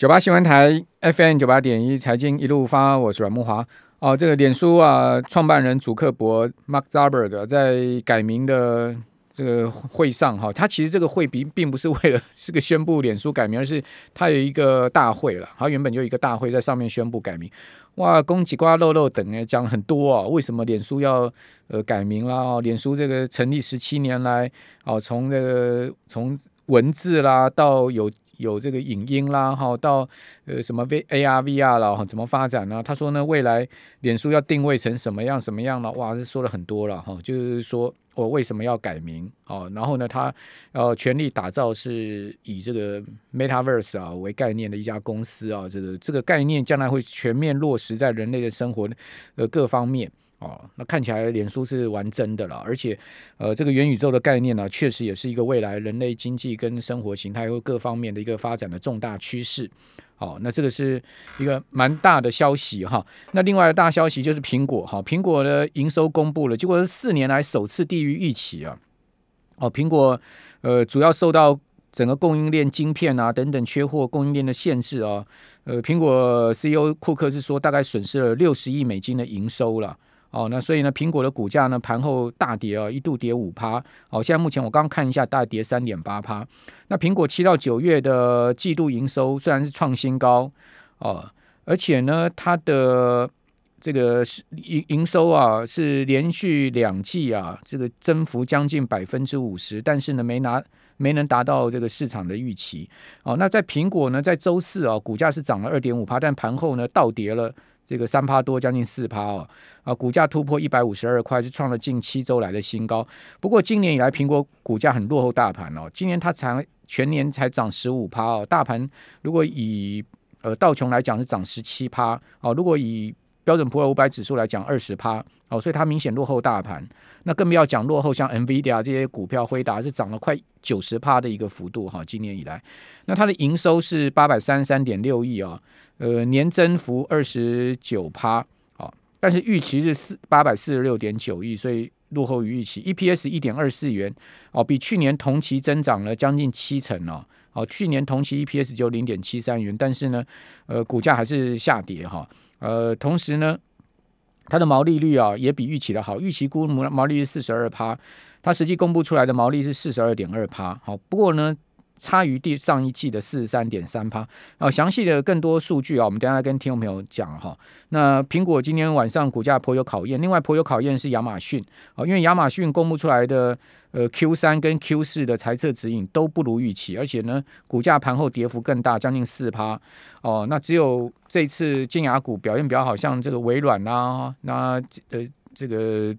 九八新闻台 FM 九八点一财经一路发，我是阮慕华。哦，这个脸书啊，创办人祖克伯 Mark Zuckerberg 在改名的这个会上哈，他其实这个会并并不是为了 是个宣布脸书改名，而是他有一个大会了。他原本就有一个大会在上面宣布改名。哇，公鸡瓜肉肉等诶，讲很多啊。为什么脸书要呃改名啦？哦，脸书这个成立十七年来，哦，从这个从文字啦到有。有这个影音啦，哈，到呃什么 V A R V R 了，哈，怎么发展呢？他说呢，未来脸书要定位成什么样什么样了？哇，这说了很多了哈，就是说我为什么要改名哦，然后呢，他要全力打造是以这个 Metaverse 啊为概念的一家公司啊，这个这个概念将来会全面落实在人类的生活呃各方面。哦，那看起来脸书是玩真的了，而且，呃，这个元宇宙的概念呢，确实也是一个未来人类经济跟生活形态和各方面的一个发展的重大趋势。好，那这个是一个蛮大的消息哈。那另外的大消息就是苹果哈，苹果的营收公布了，结果是四年来首次低于预期啊。哦，苹果呃主要受到整个供应链晶片啊等等缺货供应链的限制啊。呃，苹果 CEO 库克是说大概损失了六十亿美金的营收了。哦，那所以呢，苹果的股价呢盘后大跌啊，一度跌五趴。哦，现在目前我刚看一下，大跌三点八趴。那苹果七到九月的季度营收虽然是创新高哦，而且呢，它的这个是营营收啊是连续两季啊，这个增幅将近百分之五十，但是呢，没拿没能达到这个市场的预期。哦，那在苹果呢，在周四啊，股价是涨了二点五趴，但盘后呢倒跌了。这个三趴多，将近四趴哦，啊，股价突破一百五十二块，是创了近七周来的新高。不过今年以来，苹果股价很落后大盘哦。今年它才全年才涨十五趴哦，大盘如果以呃道琼来讲是涨十七趴哦，如果以标准普尔五百指数来讲二十趴哦，所以它明显落后大盘。那更不要讲落后，像 NVIDIA 这些股票，辉达是涨了快九十趴的一个幅度哈。今年以来，那它的营收是八百三十三点六亿啊。呃，年增幅二十九趴，哦，但是预期是四八百四十六点九亿，所以落后于预期。EPS 一点二四元，哦，比去年同期增长了将近七成哦。哦，去年同期 EPS 就零点七三元，但是呢，呃，股价还是下跌哈。呃，同时呢，它的毛利率啊也比预期的好，预期估毛毛利率四十二趴，它实际公布出来的毛利是四十二点二趴。好，不过呢。差于第上一季的四十三点三趴。哦，详细的更多数据啊，我们等下来跟听众朋友讲哈。那苹果今天晚上股价颇有考验，另外颇有考验是亚马逊哦，因为亚马逊公布出来的呃 Q 三跟 Q 四的财测指引都不如预期，而且呢股价盘后跌幅更大，将近四趴哦。那只有这次金牙股表现比较好，像这个微软啦、啊，那呃这个。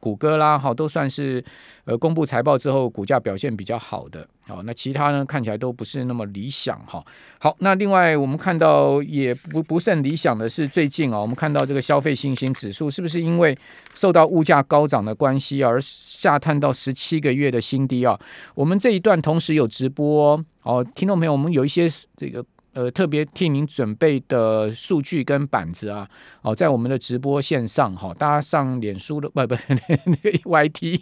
谷歌啦，哈，都算是呃公布财报之后股价表现比较好的，好，那其他呢看起来都不是那么理想哈。好，那另外我们看到也不不甚理想的是最近啊，我们看到这个消费信心指数是不是因为受到物价高涨的关系而下探到十七个月的新低啊？我们这一段同时有直播哦，听众朋友，我们有一些这个。呃，特别替您准备的数据跟板子啊，哦，在我们的直播线上哈，大家上脸书的不 不那个 YT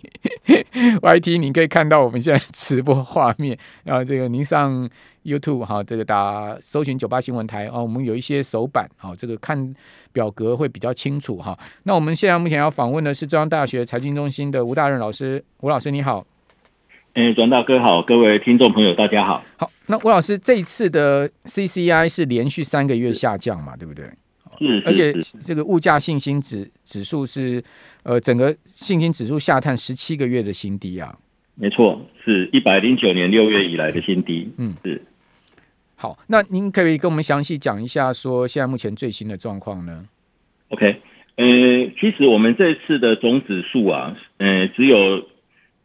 YT，你可以看到我们现在直播画面。然后这个您上 YouTube 哈，这个打搜寻九八新闻台哦，我们有一些手板，好，这个看表格会比较清楚哈。那我们现在目前要访问的是中央大学财经中心的吴大任老师，吴老师你好。哎，阮大哥好，各位听众朋友大家好。好，那吴老师这一次的 CCI 是连续三个月下降嘛，对不对？是，而且这个物价信心指指数是呃整个信心指数下探十七个月的新低啊。没错，是一百零九年六月以来的新低。嗯，是。好，那您可以跟我们详细讲一下，说现在目前最新的状况呢？OK，呃，其实我们这次的总指数啊，呃，只有。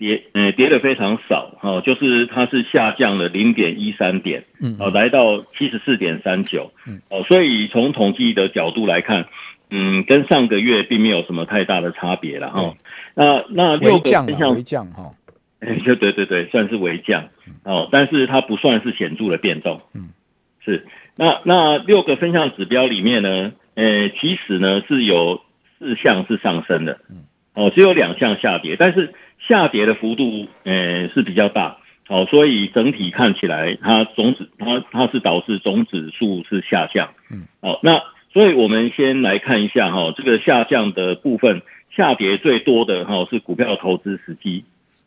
跌，嗯，跌的非常少，哦，就是它是下降了零点一三点，嗯，哦，来到七十四点三九，嗯，哦，所以从统计的角度来看，嗯，跟上个月并没有什么太大的差别了，哈，那那六个分项微降哈，哎，就对对对，算是微降，哦，但是它不算是显著的变动，嗯，是，那那六个分项指标里面呢，呃，其实呢是有四项是上升的，嗯，哦，只有两项下跌，但是。下跌的幅度，呃，是比较大，哦，所以整体看起来它总指它它是导致总指数是下降，嗯，好，那所以我们先来看一下哈，这个下降的部分下跌最多的哈是股票投资时机，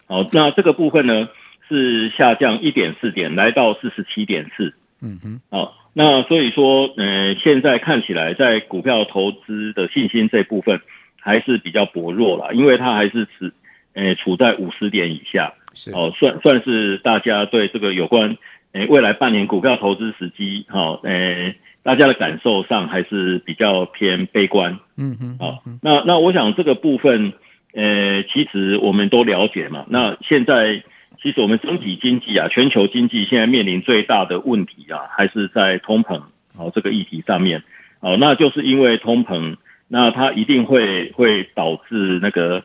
好，那这个部分呢是下降一点四点，来到四十七点四，嗯哼，好，那所以说，呃，现在看起来在股票投资的信心这部分还是比较薄弱了，因为它还是持呃处在五十点以下。是哦，算算是大家对这个有关诶、欸、未来半年股票投资时机，哈、哦，诶、欸，大家的感受上还是比较偏悲观。嗯嗯，好，那那我想这个部分，呃、欸，其实我们都了解嘛。那现在其实我们整体经济啊，全球经济现在面临最大的问题啊，还是在通膨哦这个议题上面。哦，那就是因为通膨，那它一定会会导致那个。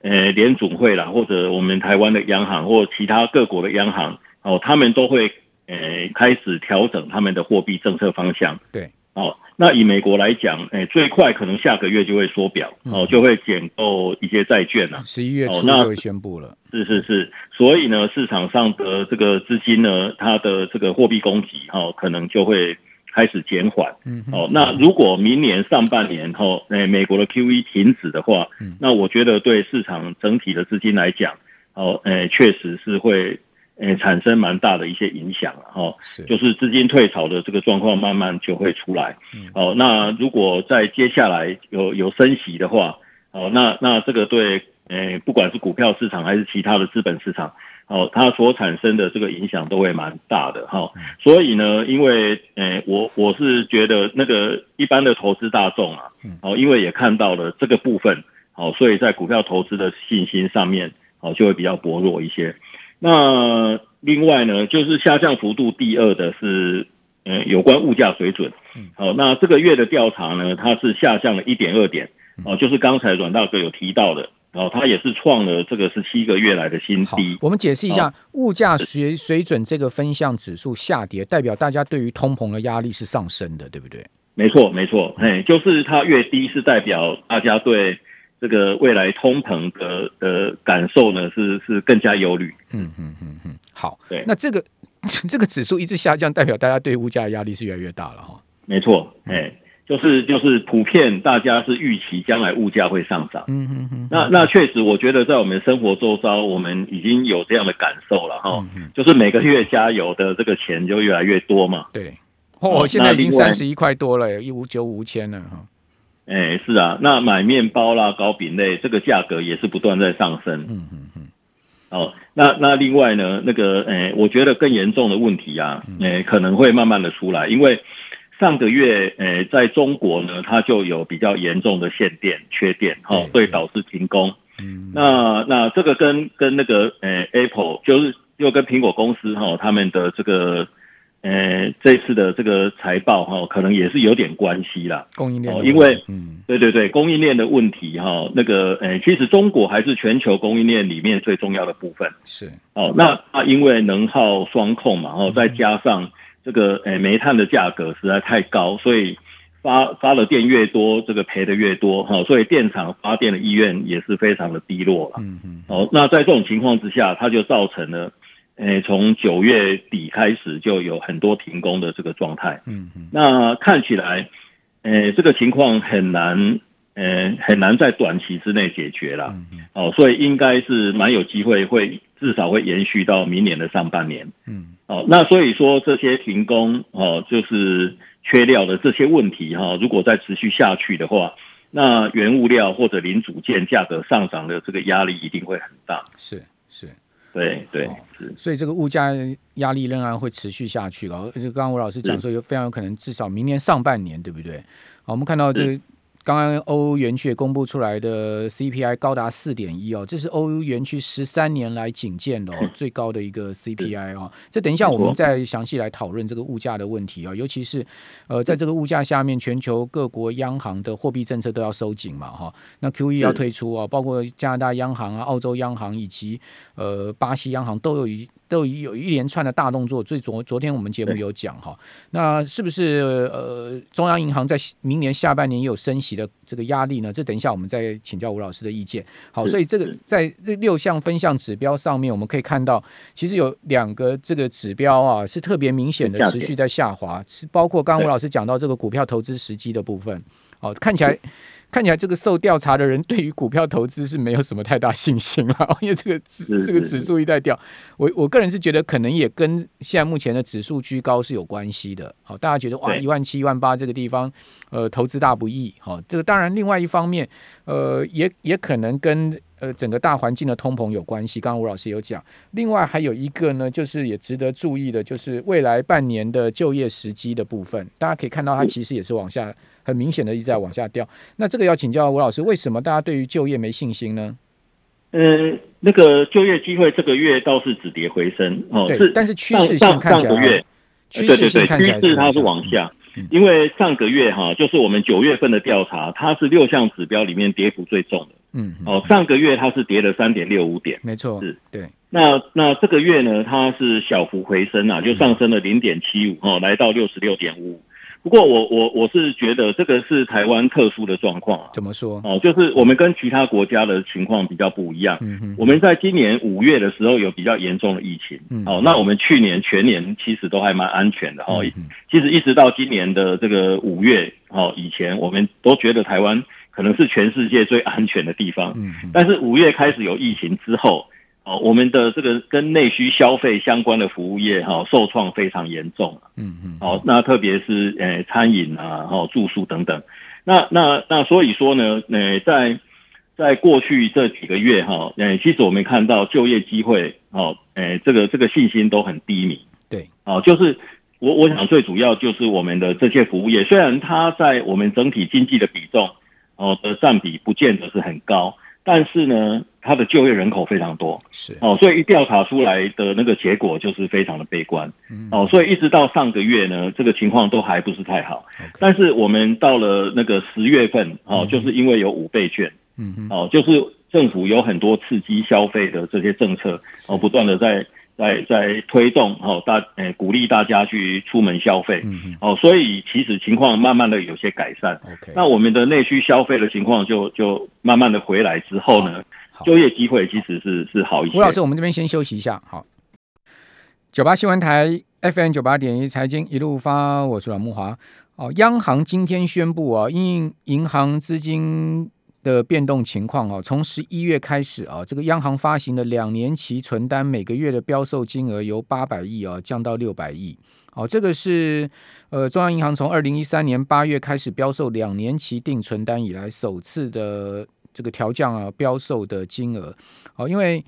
呃，联准会啦，或者我们台湾的央行，或其他各国的央行，哦，他们都会呃开始调整他们的货币政策方向。对，哦，那以美国来讲，诶，最快可能下个月就会缩表，哦，就会减购一些债券了。十一月初就会宣布了。是是是，所以呢，市场上的这个资金呢，它的这个货币供给，哈，可能就会。开始减缓，嗯，哦，那如果明年上半年后，诶，美国的 QE 停止的话，嗯，那我觉得对市场整体的资金来讲，哦，诶，确实是会，诶，产生蛮大的一些影响了，哈，是，就是资金退潮的这个状况慢慢就会出来，嗯，哦，那如果在接下来有有升息的话，哦，那那这个对，诶，不管是股票市场还是其他的资本市场。哦，它所产生的这个影响都会蛮大的哈，所以呢，因为诶、欸，我我是觉得那个一般的投资大众啊，哦，因为也看到了这个部分，哦，所以在股票投资的信心上面，哦，就会比较薄弱一些。那另外呢，就是下降幅度第二的是，嗯，有关物价水准，好，那这个月的调查呢，它是下降了一点二点，哦，就是刚才阮大哥有提到的。哦，它也是创了这个十七个月来的新低。我们解释一下，物价水水准这个分项指数下跌，代表大家对于通膨的压力是上升的，对不对？没错，没错，哎，就是它越低，是代表大家对这个未来通膨的的感受呢，是是更加忧虑。嗯嗯嗯嗯，好，对，那这个 这个指数一直下降，代表大家对物价的压力是越来越大了哈。没错，哎。就是就是普遍大家是预期将来物价会上涨，嗯嗯嗯，那那确实我觉得在我们生活周遭，我们已经有这样的感受了哈，就是每个月加油的这个钱就越来越多嘛，对，哦，现在已经三十一块多了，一五九五千了哈，哎是啊，那买面包啦、糕饼类这个价格也是不断在上升，嗯嗯嗯，哦，那那另外呢，那个哎，我觉得更严重的问题啊，哎可能会慢慢的出来，因为。上个月，诶，在中国呢，它就有比较严重的限电、缺电，哈，会导致停工。嗯，那那这个跟跟那个，诶，Apple 就是又跟苹果公司哈，他们的这个，诶，这次的这个财报哈，可能也是有点关系啦。供应链，因为，嗯，对对对，供应链的问题哈，那个，诶，其实中国还是全球供应链里面最重要的部分。是，哦，那那因为能耗双控嘛，然后再加上。这个诶，煤炭的价格实在太高，所以发发的电越多，这个赔的越多哈，所以电厂发电的意愿也是非常的低落了。嗯嗯。哦，那在这种情况之下，它就造成了，诶，从九月底开始就有很多停工的这个状态。嗯嗯。那看起来，诶，这个情况很难，诶，很难在短期之内解决了。嗯嗯。哦，所以应该是蛮有机会会至少会延续到明年的上半年。嗯。哦，那所以说这些停工哦，就是缺料的这些问题哈，如果再持续下去的话，那原物料或者零组件价格上涨的这个压力一定会很大。是是，对对是，所以这个物价压力仍然会持续下去了。而且刚刚吴老师讲说，有非常有可能至少明年上半年，对不对？好，我们看到这个。刚刚欧元区也公布出来的 CPI 高达四点一哦，这是欧元区十三年来仅见的哦最高的一个 CPI 哦。这等一下我们再详细来讨论这个物价的问题啊，尤其是呃在这个物价下面，全球各国央行的货币政策都要收紧嘛哈。那 QE 要退出啊，包括加拿大央行啊、澳洲央行以及呃巴西央行都有都有一连串的大动作。最昨昨天我们节目有讲哈，那是不是呃中央银行在明年下半年也有升息的这个压力呢？这等一下我们再请教吴老师的意见。好，所以这个在六项分项指标上面，我们可以看到，其实有两个这个指标啊是特别明显的持续在下滑，是包括刚刚吴老师讲到这个股票投资时机的部分。好，看起来。看起来这个受调查的人对于股票投资是没有什么太大信心了，因为这个指这个指数一再掉，我我个人是觉得可能也跟现在目前的指数居高是有关系的。好，大家觉得哇，一万七、一万八这个地方，呃，投资大不易。好，这个当然另外一方面，呃，也也可能跟呃整个大环境的通膨有关系。刚刚吴老师有讲，另外还有一个呢，就是也值得注意的，就是未来半年的就业时机的部分，大家可以看到它其实也是往下。很明显的一直在往下掉，那这个要请教吴老师，为什么大家对于就业没信心呢？呃，那个就业机会这个月倒是止跌回升哦，是，但是趋势性看起来，上个月趋势性看起来趋势它是往下，嗯、因为上个月哈，就是我们九月份的调查，它是六项指标里面跌幅最重的，嗯，哦，上个月它是跌了三点六五点，没错，是，对，那那这个月呢，它是小幅回升啊，就上升了零点七五哦，来到六十六点五五。不过我我我是觉得这个是台湾特殊的状况啊。怎么说？哦，就是我们跟其他国家的情况比较不一样。嗯嗯。我们在今年五月的时候有比较严重的疫情。嗯。哦，那我们去年全年其实都还蛮安全的哦。嗯。其实一直到今年的这个五月哦以前，我们都觉得台湾可能是全世界最安全的地方。嗯。但是五月开始有疫情之后。哦，我们的这个跟内需消费相关的服务业哈，受创非常严重。嗯嗯。好，那特别是呃餐饮啊，哈住宿等等。那那那所以说呢，呃在在过去这几个月哈，呃其实我们看到就业机会，哦，呃这个这个信心都很低迷。对。哦，就是我我想最主要就是我们的这些服务业，虽然它在我们整体经济的比重哦的占比不见得是很高。但是呢，它的就业人口非常多，是。哦，所以一调查出来的那个结果就是非常的悲观，嗯、哦，所以一直到上个月呢，这个情况都还不是太好。但是我们到了那个十月份，哦，嗯、就是因为有五倍券，嗯嗯，哦，就是政府有很多刺激消费的这些政策，哦，不断的在。在在推动哦，大诶、欸、鼓励大家去出门消费，哦，所以其实情况慢慢的有些改善。OK，那我们的内需消费的情况就就慢慢的回来之后呢，就业机会其实是是好一些。吴老师，我们这边先休息一下，好。九八新闻台 FM 九八点一财经一路发，我是阮慕华。哦，央行今天宣布啊，因银行资金。的变动情况啊，从十一月开始啊，这个央行发行的两年期存单每个月的标售金额由八百亿啊降到六百亿。好，这个是呃中央银行从二零一三年八月开始标售两年期定存单以来首次的这个调降啊标售的金额。好，因为。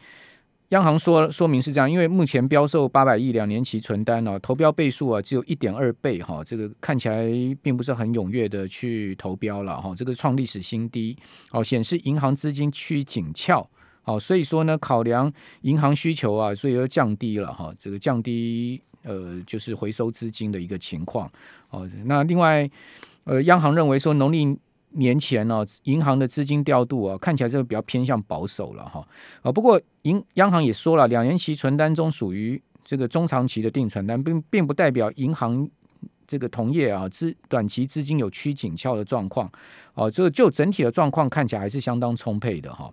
央行说说明是这样，因为目前标售八百亿两年期存单呢，投标倍数啊只有一点二倍哈，这个看起来并不是很踊跃的去投标了哈，这个创历史新低，哦显示银行资金趋紧俏，好，所以说呢考量银行需求啊，所以要降低了哈，这个降低呃就是回收资金的一个情况，哦，那另外呃央行认为说农历。年前呢、银行的资金调度啊，看起来就比较偏向保守了哈。啊，不过银央行也说了，两年期存单中属于这个中长期的定存单，并并不代表银行这个同业啊资短期资金有趋紧俏的状况。哦，这个就整体的状况看起来还是相当充沛的哈。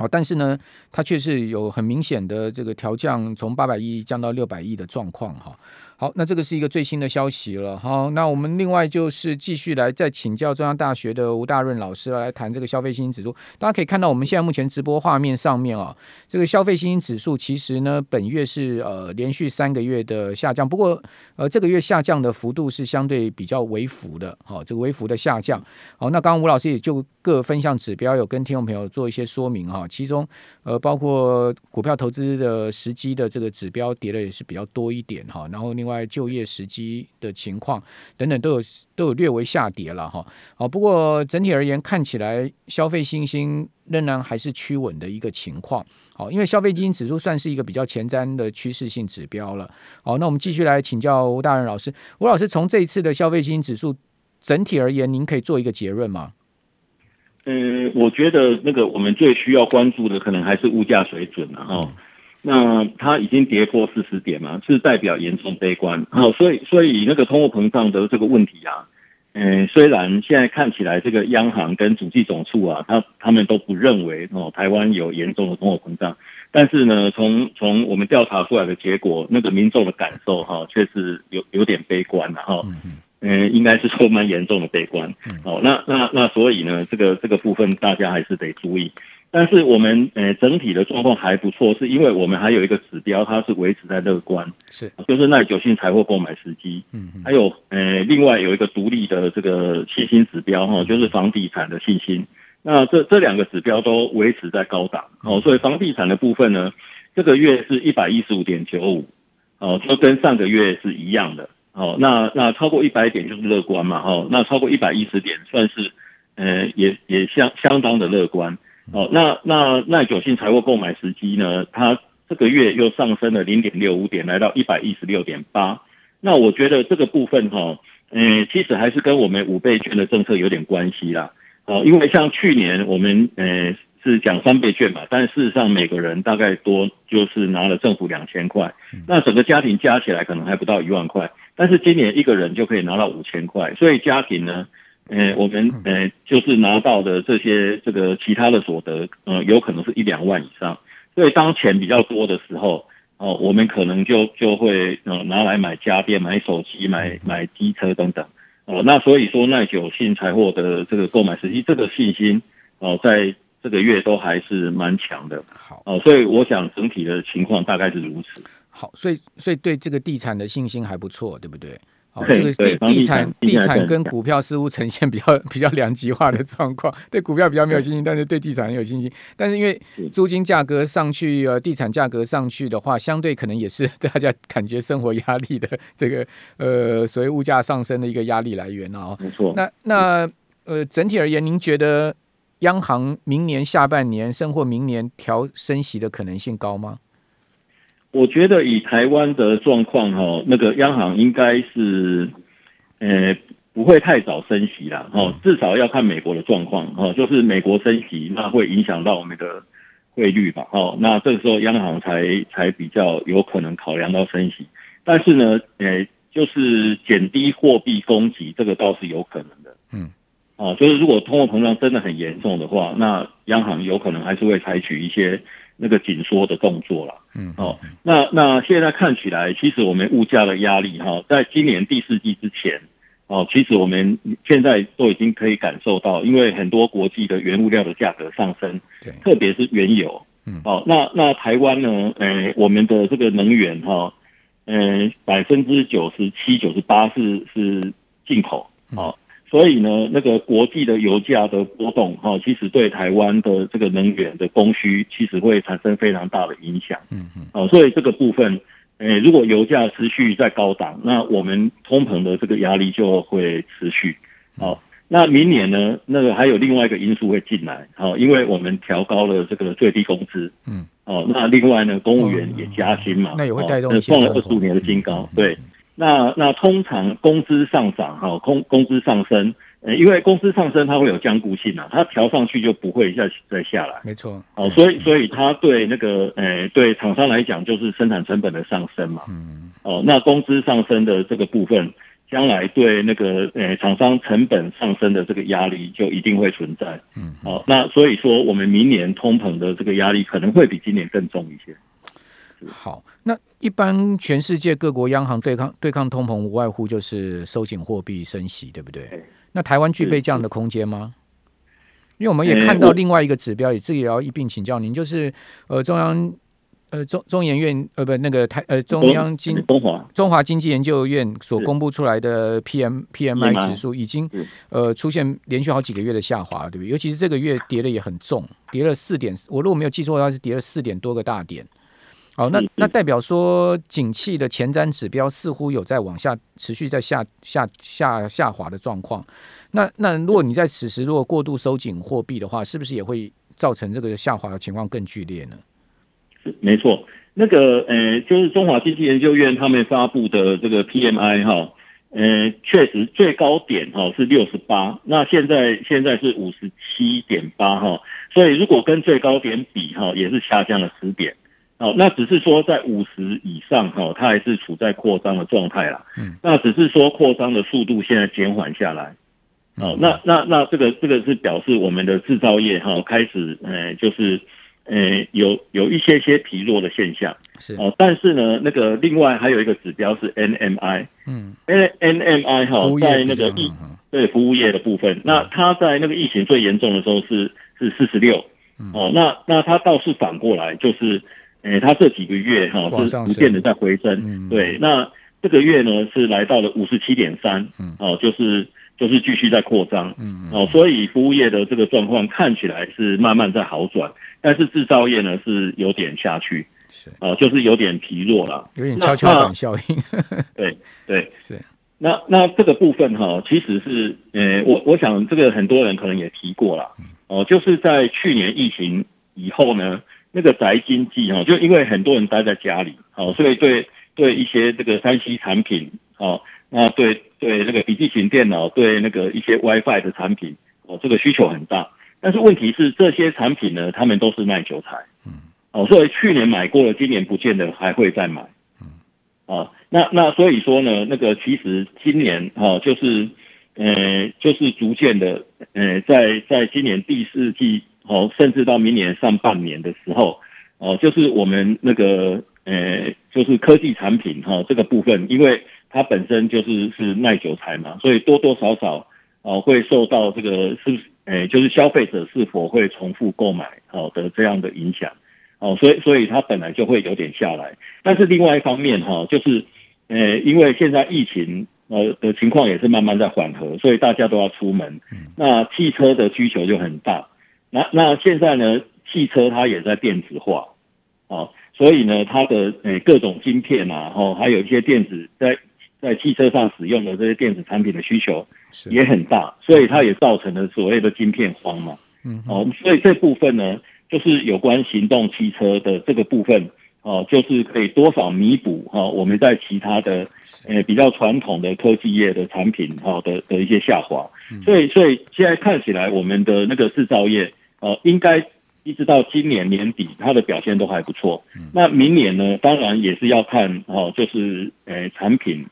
哦，但是呢，它却是有很明显的这个调降，从八百亿降到六百亿的状况哈。好，那这个是一个最新的消息了。好，那我们另外就是继续来再请教中央大学的吴大润老师来谈这个消费信心指数。大家可以看到，我们现在目前直播画面上面啊，这个消费信心指数其实呢，本月是呃连续三个月的下降，不过呃这个月下降的幅度是相对比较微幅的。好，这个微幅的下降。好，那刚刚吴老师也就各分项指标有跟听众朋友做一些说明哈，其中呃包括股票投资的时机的这个指标跌的也是比较多一点哈，然后另外。就业时机的情况等等都有都有略微下跌了哈，好，不过整体而言看起来消费信心仍然还是趋稳的一个情况，好，因为消费基金指数算是一个比较前瞻的趋势性指标了，好，那我们继续来请教吴大润老师，吴老师从这一次的消费基金指数整体而言，您可以做一个结论吗？嗯，我觉得那个我们最需要关注的可能还是物价水准了哈。那它已经跌破四十点嘛，是代表严重悲观。好，所以所以那个通货膨胀的这个问题啊，嗯，虽然现在看起来这个央行跟主计总处啊，他他们都不认为哦台湾有严重的通货膨胀，但是呢，从从我们调查出来的结果，那个民众的感受哈，确实有有点悲观的哈。嗯，应该是说蛮严重的悲观。好，那那那所以呢，这个这个部分大家还是得注意。但是我们呃整体的状况还不错，是因为我们还有一个指标，它是维持在乐观，是就是耐久性财货购买时机，嗯，还有呃另外有一个独立的这个信心指标哈，就是房地产的信心。那这这两个指标都维持在高档，哦，所以房地产的部分呢，这个月是一百一十五点九五，哦，就跟上个月是一样的，哦，那那超过一百点就是乐观嘛，哈，那超过一百一十点算是呃也也相相当的乐观。哦，那那耐久性财务购买时机呢？它这个月又上升了零点六五点，来到一百一十六点八。那我觉得这个部分哈，嗯，其实还是跟我们五倍券的政策有点关系啦。哦，因为像去年我们嗯是讲三倍券嘛，但事实上每个人大概多就是拿了政府两千块，那整个家庭加起来可能还不到一万块，但是今年一个人就可以拿到五千块，所以家庭呢。呃，我们呃，就是拿到的这些这个其他的所得，呃，有可能是一两万以上。所以当钱比较多的时候，哦、呃，我们可能就就会呃拿来买家电、买手机、买买机车等等。哦、呃，那所以说耐久性财货的这个购买时机，这个信心哦、呃，在这个月都还是蛮强的。好，哦、呃，所以我想整体的情况大概是如此。好，所以所以对这个地产的信心还不错，对不对？哦，这个地地产地产跟股票似乎呈现比较比较两极化的状况，对股票比较没有信心，但是对地产很有信心。但是因为租金价格上去，呃，地产价格上去的话，相对可能也是大家感觉生活压力的这个呃，所谓物价上升的一个压力来源啊。没错。那那呃，整体而言，您觉得央行明年下半年甚或明年调升息的可能性高吗？我觉得以台湾的状况哈，那个央行应该是，呃，不会太早升息啦，哦，至少要看美国的状况，哦，就是美国升息，那会影响到我们的汇率吧，哦，那这个时候央行才才比较有可能考量到升息，但是呢，呃，就是减低货币供给，这个倒是有可能的，嗯，哦，就是如果通货膨胀真的很严重的话，那央行有可能还是会采取一些。那个紧缩的动作了，嗯，哦，那那现在看起来，其实我们物价的压力哈，在今年第四季之前，哦，其实我们现在都已经可以感受到，因为很多国际的原物料的价格上升，对，特别是原油，嗯，哦，那那台湾呢，呃，我们的这个能源哈，呃，百分之九十七、九十八是是进口，哦。所以呢，那个国际的油价的波动，哈，其实对台湾的这个能源的供需，其实会产生非常大的影响。嗯嗯。哦，所以这个部分，诶，如果油价持续在高档，那我们通膨的这个压力就会持续。好，那明年呢，那个还有另外一个因素会进来，好，因为我们调高了这个最低工资。嗯。哦，那另外呢，公务员也加薪嘛，那也会带动一些创了二十五年的新高，对。那那通常工资上涨哈，工工资上升，呃，因为工资上升它会有僵固性啊，它调上去就不会一下再下来。没错，哦，所以所以它对那个呃对厂商来讲就是生产成本的上升嘛。嗯。哦，那工资上升的这个部分，将来对那个呃厂商成本上升的这个压力就一定会存在。嗯。哦，那所以说我们明年通膨的这个压力可能会比今年更重一些。好，那一般全世界各国央行对抗对抗通膨，无外乎就是收紧货币、升息，对不对？那台湾具备这样的空间吗？因为我们也看到另外一个指标，也这个也要一并请教您，就是呃中央呃中中研院呃不那个台呃中央经中华中华经济研究院所公布出来的 P M P M I 指数已经呃出现连续好几个月的下滑，对不对？尤其是这个月跌的也很重，跌了四点，我如果没有记错的话是跌了四点多个大点。好，那那代表说，景气的前瞻指标似乎有在往下持续在下下下下滑的状况。那那如果你在此时如果过度收紧货币的话，是不是也会造成这个下滑的情况更剧烈呢？没错，那个呃，就是中华经济研究院他们发布的这个 PMI 哈，呃，确实最高点哈是六十八，那现在现在是五十七点八哈，所以如果跟最高点比哈，也是下降了十点。哦，那只是说在五十以上哈，它还是处在扩张的状态啦。嗯，那只是说扩张的速度现在减缓下来。哦，那那那这个这个是表示我们的制造业哈开始呃就是呃有有一些些疲弱的现象。是哦，但是呢，那个另外还有一个指标是 NMI。嗯，N NMI 哈在那个疫对服务业的部分，那它在那个疫情最严重的时候是是四十六。哦，那那它倒是反过来就是。诶、欸，它这几个月哈是逐渐的在回升，嗯、对。那这个月呢是来到了五十七点三，哦，就是就是继续在扩张，嗯，哦，所以服务业的这个状况看起来是慢慢在好转，但是制造业呢是有点下去，是，哦，就是有点疲弱了，有点跷跷板效应，对对是。那那这个部分哈，其实是，呃，我我想这个很多人可能也提过了，哦，就是在去年疫情以后呢。那个宅经济哈，就因为很多人待在家里，好，所以对对一些这个三 C 产品，哦，那对对那个笔记型电脑，对那个一些 WiFi 的产品，哦，这个需求很大。但是问题是，这些产品呢，他们都是耐久材，嗯，哦，所以去年买过了，今年不见得还会再买，嗯，啊，那那所以说呢，那个其实今年哈，就是呃，就是逐渐的，呃，在在今年第四季。哦，甚至到明年上半年的时候，哦，就是我们那个呃，就是科技产品哈、哦，这个部分，因为它本身就是是耐久材嘛，所以多多少少哦会受到这个是呃，就是消费者是否会重复购买好的这样的影响，哦，所以所以它本来就会有点下来。但是另外一方面哈、哦，就是呃，因为现在疫情呃的情况也是慢慢在缓和，所以大家都要出门，那汽车的需求就很大。那那现在呢，汽车它也在电子化，哦，所以呢，它的诶各种晶片啊，哦，还有一些电子在在汽车上使用的这些电子产品的需求也很大，所以它也造成了所谓的晶片荒嘛，嗯，哦，所以这部分呢，就是有关行动汽车的这个部分，哦，就是可以多少弥补哈我们在其他的诶比较传统的科技业的产品哈的的一些下滑，所以所以现在看起来我们的那个制造业。呃，应该一直到今年年底，它的表现都还不错。那明年呢？当然也是要看哦，就是呃产品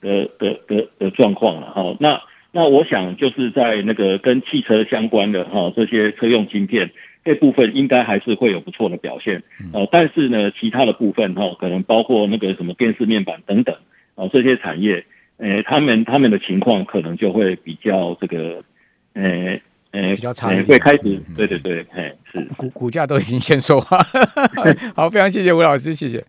的的的的状况了哈。那那我想就是在那个跟汽车相关的哈这些车用晶片这部分，应该还是会有不错的表现。呃，但是呢，其他的部分哈，可能包括那个什么电视面板等等啊这些产业，呃，他们他们的情况可能就会比较这个呃。比较差一点，会开始，对对对，哎，是。股股价都已经先说话，好，非常谢谢吴老师，谢谢。